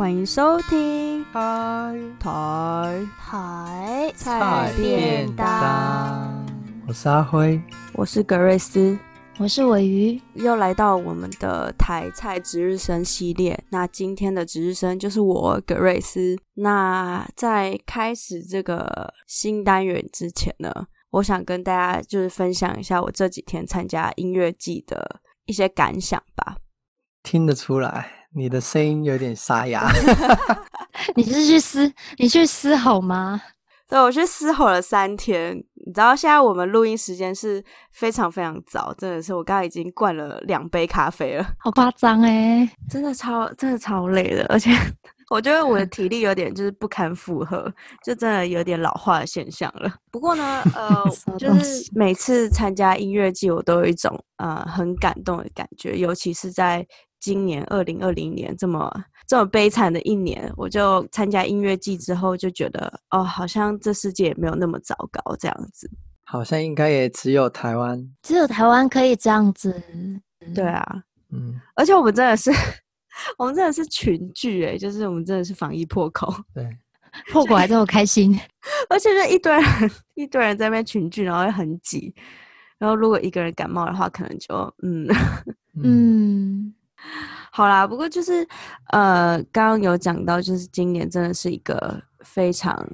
欢迎收听台台台菜便当。我是阿辉，我是格瑞斯，我是尾鱼，又来到我们的台菜值日生系列。那今天的值日生就是我格瑞斯。那在开始这个新单元之前呢，我想跟大家就是分享一下我这几天参加音乐季的一些感想吧。听得出来，你的声音有点沙哑。你是去嘶，你去嘶吼吗？对，我去嘶吼了三天。你知道现在我们录音时间是非常非常早，真的是我刚刚已经灌了两杯咖啡了，好夸张哎，真的超真的超累的，而且 我觉得我的体力有点就是不堪负荷，就真的有点老化的现象了。不过呢，呃，就是每次参加音乐季，我都有一种呃很感动的感觉，尤其是在。今年二零二零年这么这么悲惨的一年，我就参加音乐季之后就觉得，哦，好像这世界也没有那么糟糕这样子。好像应该也只有台湾，只有台湾可以这样子。对啊，嗯，而且我们真的是，我们真的是群聚诶，就是我们真的是防疫破口，对，破口还这么开心，而且就一堆人一堆人在那边群聚，然后又很挤，然后如果一个人感冒的话，可能就嗯。嗯。嗯好啦，不过就是，呃，刚刚有讲到，就是今年真的是一个非常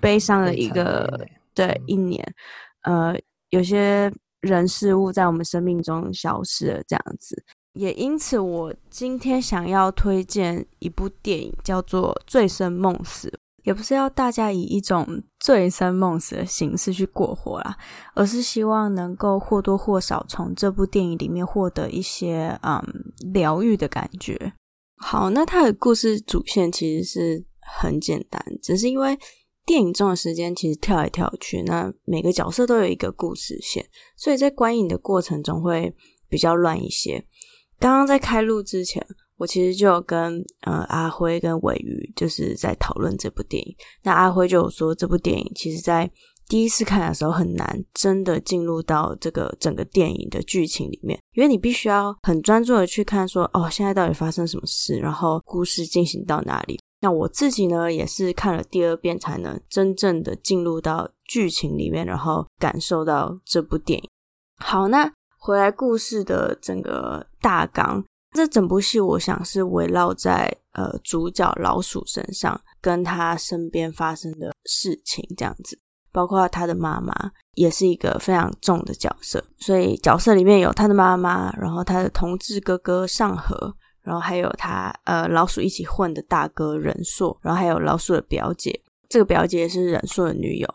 悲伤的一个对一年，呃，有些人事物在我们生命中消失了，这样子，也因此，我今天想要推荐一部电影，叫做《醉生梦死》。也不是要大家以一种醉生梦死的形式去过活啦，而是希望能够或多或少从这部电影里面获得一些嗯疗愈的感觉。好，那它的故事主线其实是很简单，只是因为电影中的时间其实跳来跳去，那每个角色都有一个故事线，所以在观影的过程中会比较乱一些。刚刚在开录之前。我其实就有跟呃阿辉跟尾鱼就是在讨论这部电影。那阿辉就有说，这部电影其实在第一次看的时候很难真的进入到这个整个电影的剧情里面，因为你必须要很专注的去看说，哦，现在到底发生什么事，然后故事进行到哪里。那我自己呢，也是看了第二遍才能真正的进入到剧情里面，然后感受到这部电影。好，那回来故事的整个大纲。这整部戏，我想是围绕在呃主角老鼠身上，跟他身边发生的事情这样子，包括他的妈妈也是一个非常重的角色，所以角色里面有他的妈妈，然后他的同志哥哥尚和，然后还有他呃老鼠一起混的大哥人硕，然后还有老鼠的表姐，这个表姐是人硕的女友。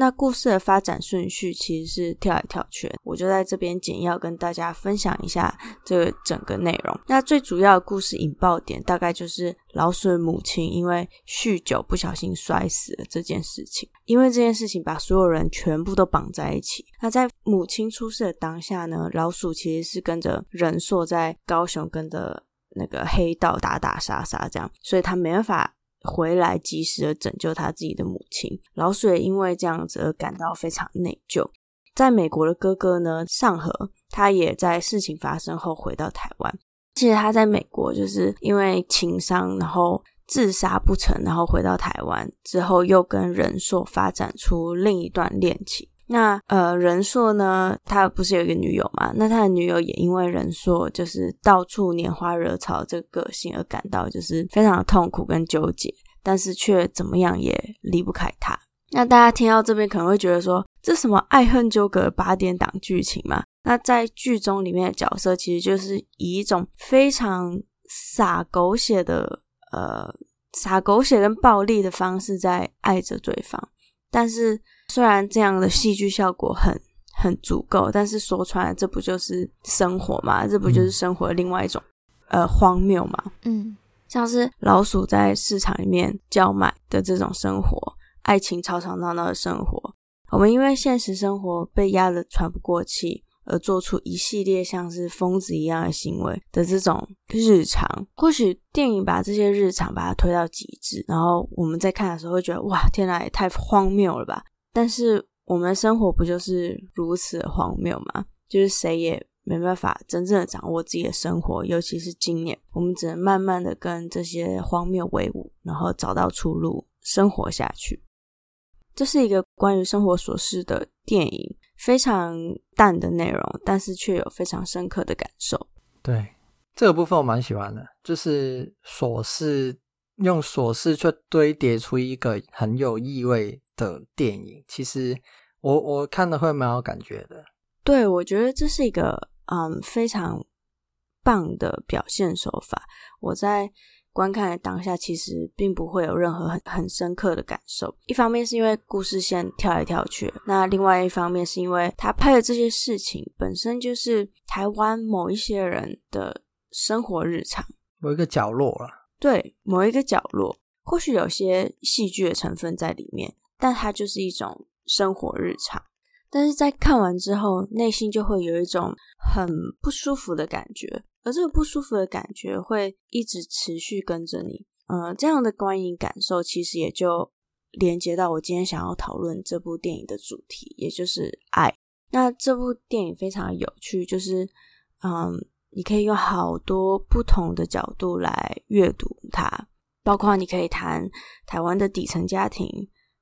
那故事的发展顺序其实是跳来跳去，我就在这边简要跟大家分享一下这个整个内容。那最主要的故事引爆点大概就是老鼠的母亲因为酗酒不小心摔死了这件事情，因为这件事情把所有人全部都绑在一起。那在母亲出事的当下呢，老鼠其实是跟着人硕在高雄跟着那个黑道打打杀杀这样，所以他没办法。回来及时的拯救他自己的母亲，老鼠也因为这样子而感到非常内疚。在美国的哥哥呢，尚和，他也在事情发生后回到台湾。其实他在美国就是因为情伤，然后自杀不成，然后回到台湾之后，又跟人硕发展出另一段恋情。那呃，人硕呢，他不是有一个女友嘛？那他的女友也因为人硕就是到处拈花惹草这个个性而感到就是非常痛苦跟纠结，但是却怎么样也离不开他。那大家听到这边可能会觉得说，这什么爱恨纠葛八点档剧情嘛？那在剧中里面的角色其实就是以一种非常洒狗血的呃洒狗血跟暴力的方式在爱着对方，但是。虽然这样的戏剧效果很很足够，但是说穿了，这不就是生活吗？这不就是生活的另外一种呃荒谬吗？嗯，像是老鼠在市场里面叫卖的这种生活，爱情吵吵闹闹的生活，我们因为现实生活被压得喘不过气，而做出一系列像是疯子一样的行为的这种日常。或许电影把这些日常把它推到极致，然后我们在看的时候会觉得哇，天哪，也太荒谬了吧！但是我们的生活不就是如此荒谬吗？就是谁也没办法真正的掌握自己的生活，尤其是今年，我们只能慢慢的跟这些荒谬为伍，然后找到出路，生活下去。这是一个关于生活琐事的电影，非常淡的内容，但是却有非常深刻的感受。对，这个部分我蛮喜欢的，就是琐事，用琐事去堆叠出一个很有意味的电影。其实我我看的会蛮有感觉的。对，我觉得这是一个嗯非常棒的表现手法。我在。观看的当下，其实并不会有任何很很深刻的感受。一方面是因为故事线跳来跳去，那另外一方面是因为他拍的这些事情本身就是台湾某一些人的生活日常，某一个角落了。对，某一个角落，或许有些戏剧的成分在里面，但它就是一种生活日常。但是在看完之后，内心就会有一种很不舒服的感觉。而这个不舒服的感觉会一直持续跟着你，嗯，这样的观影感受其实也就连接到我今天想要讨论这部电影的主题，也就是爱。那这部电影非常有趣，就是嗯，你可以用好多不同的角度来阅读它，包括你可以谈台湾的底层家庭，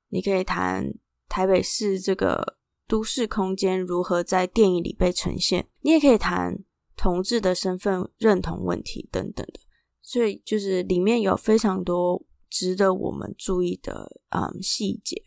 你可以谈台北市这个都市空间如何在电影里被呈现，你也可以谈。同志的身份认同问题等等的，所以就是里面有非常多值得我们注意的嗯细节。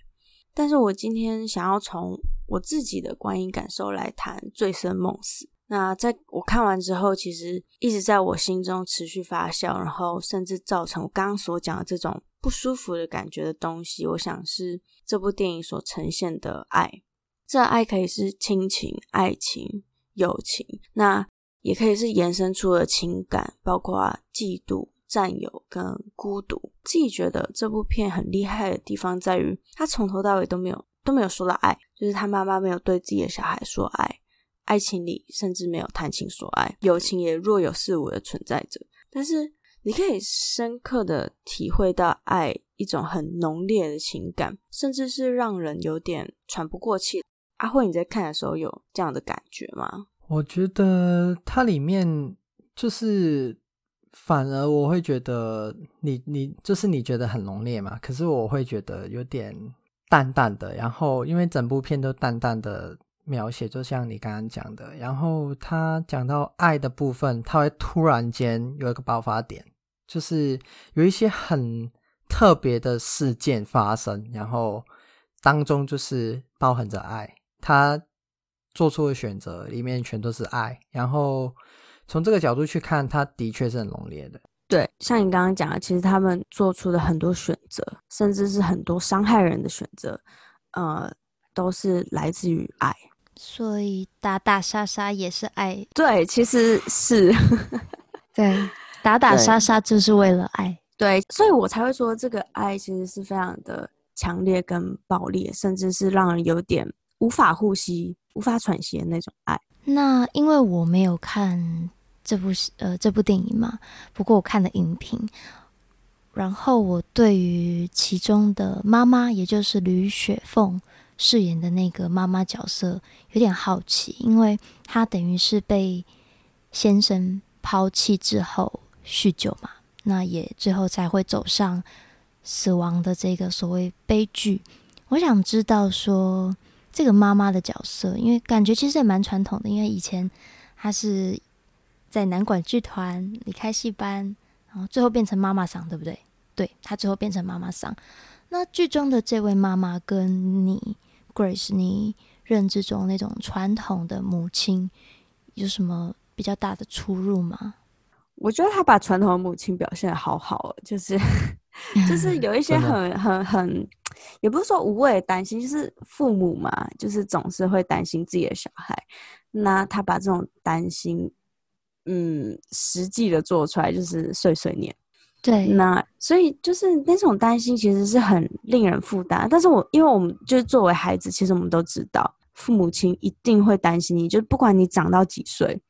但是我今天想要从我自己的观影感受来谈《醉生梦死》。那在我看完之后，其实一直在我心中持续发酵，然后甚至造成我刚刚所讲的这种不舒服的感觉的东西，我想是这部电影所呈现的爱。这爱可以是亲情、爱情、友情。那也可以是延伸出的情感，包括嫉妒、占有跟孤独。自己觉得这部片很厉害的地方在于，他从头到尾都没有都没有说到爱，就是他妈妈没有对自己的小孩说爱，爱情里甚至没有谈情说爱，友情也若有似无的存在着。但是你可以深刻的体会到爱一种很浓烈的情感，甚至是让人有点喘不过气。阿慧，你在看的时候有这样的感觉吗？我觉得它里面就是，反而我会觉得你你就是你觉得很浓烈嘛，可是我会觉得有点淡淡的。然后因为整部片都淡淡的描写，就像你刚刚讲的，然后他讲到爱的部分，他会突然间有一个爆发点，就是有一些很特别的事件发生，然后当中就是包含着爱，他。做出的选择里面全都是爱，然后从这个角度去看，他的确是很浓烈的。对，像你刚刚讲的，其实他们做出的很多选择，甚至是很多伤害人的选择，呃，都是来自于爱。所以打打杀杀也是爱。对，其实是，对，打打杀杀就是为了爱。对，所以我才会说这个爱其实是非常的强烈跟暴烈，甚至是让人有点无法呼吸。无法喘息的那种爱。那因为我没有看这部呃这部电影嘛，不过我看了影评，然后我对于其中的妈妈，也就是吕雪凤饰演的那个妈妈角色有点好奇，因为她等于是被先生抛弃之后酗酒嘛，那也最后才会走上死亡的这个所谓悲剧。我想知道说。这个妈妈的角色，因为感觉其实也蛮传统的，因为以前她是在南管剧团离开戏班，然后最后变成妈妈桑，对不对？对，她最后变成妈妈桑。那剧中的这位妈妈跟你 Grace，你认知中那种传统的母亲有什么比较大的出入吗？我觉得他把传统的母亲表现的好好，就是 就是有一 些很很很。也不是说无谓的担心，就是父母嘛，就是总是会担心自己的小孩。那他把这种担心，嗯，实际的做出来，就是碎碎念。对，那所以就是那种担心，其实是很令人负担。但是我因为我们就是作为孩子，其实我们都知道，父母亲一定会担心你，就是不管你长到几岁，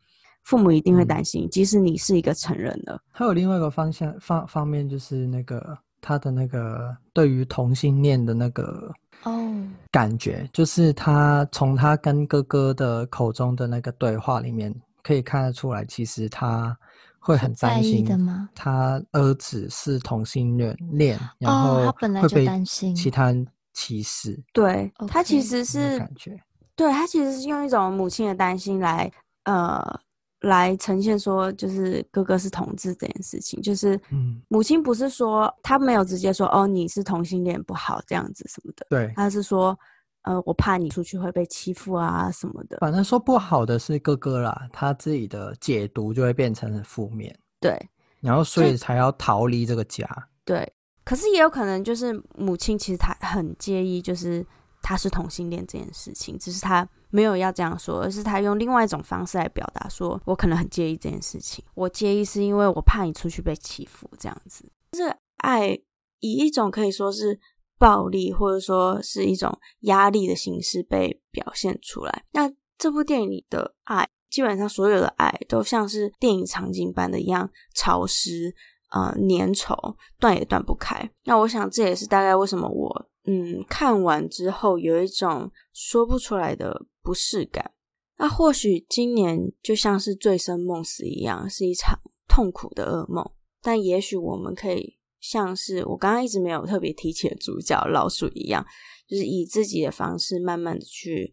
父母一定会担心，嗯、即使你是一个成人了。还有另外一个方向方方面，就是那个。他的那个对于同性恋的那个哦感觉，就是他从他跟哥哥的口中的那个对话里面可以看得出来，其实他会很担心的吗他儿子是同性恋恋，然后会被其他人歧视。哦、对他其实是感觉，对他其实是用一种母亲的担心来呃。来呈现说，就是哥哥是同志这件事情，就是，母亲不是说他没有直接说哦，你是同性恋不好这样子什么的，对，他是说，呃，我怕你出去会被欺负啊什么的。反正说不好的是哥哥啦，他自己的解读就会变成很负面，对，然后所以才要逃离这个家，对。可是也有可能就是母亲其实他很介意，就是他是同性恋这件事情，只是他。没有要这样说，而是他用另外一种方式来表达，说我可能很介意这件事情。我介意是因为我怕你出去被欺负，这样子。这个爱以一种可以说是暴力，或者说是一种压力的形式被表现出来。那这部电影里的爱，基本上所有的爱都像是电影场景般的一样潮湿，呃，粘稠，断也断不开。那我想这也是大概为什么我。嗯，看完之后有一种说不出来的不适感。那或许今年就像是醉生梦死一样，是一场痛苦的噩梦。但也许我们可以像是我刚刚一直没有特别提起的主角老鼠一样，就是以自己的方式慢慢的去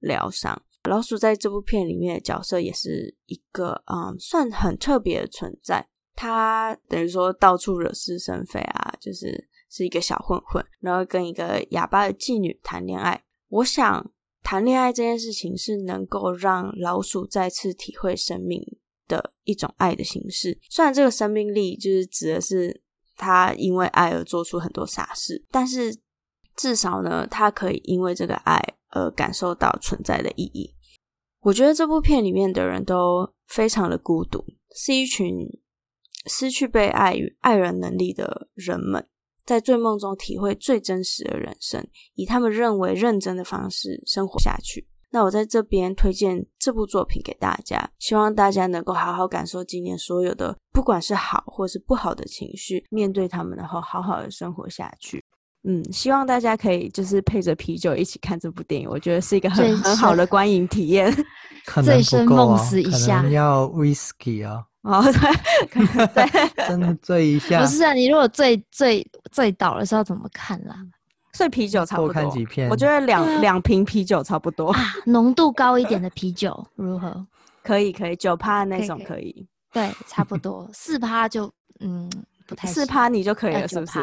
疗伤。老鼠在这部片里面的角色也是一个嗯，算很特别的存在。他等于说到处惹是生非啊，就是。是一个小混混，然后跟一个哑巴的妓女谈恋爱。我想，谈恋爱这件事情是能够让老鼠再次体会生命的一种爱的形式。虽然这个生命力就是指的是他因为爱而做出很多傻事，但是至少呢，他可以因为这个爱而感受到存在的意义。我觉得这部片里面的人都非常的孤独，是一群失去被爱与爱人能力的人们。在醉梦中体会最真实的人生，以他们认为认真的方式生活下去。那我在这边推荐这部作品给大家，希望大家能够好好感受今年所有的，不管是好或是不好的情绪，面对他们，然后好好的生活下去。嗯，希望大家可以就是配着啤酒一起看这部电影，我觉得是一个很很好的观影体验。醉生梦死一下，可能要 whisky 啊。哦，对，对，真的醉一下。不是啊，你如果醉醉醉倒了是要怎么看啦？所以啤酒差不多。多看几片。我觉得两两瓶啤酒差不多。浓度高一点的啤酒如何？可以，可以，九趴那种可以。对，差不多四趴就嗯不太。四趴你就可以了，是不是？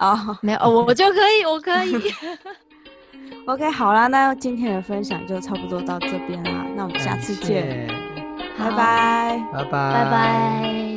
哦，没有，我就可以，我可以。OK，好啦，那今天的分享就差不多到这边啦。那我们下次见。拜拜，拜拜，拜拜。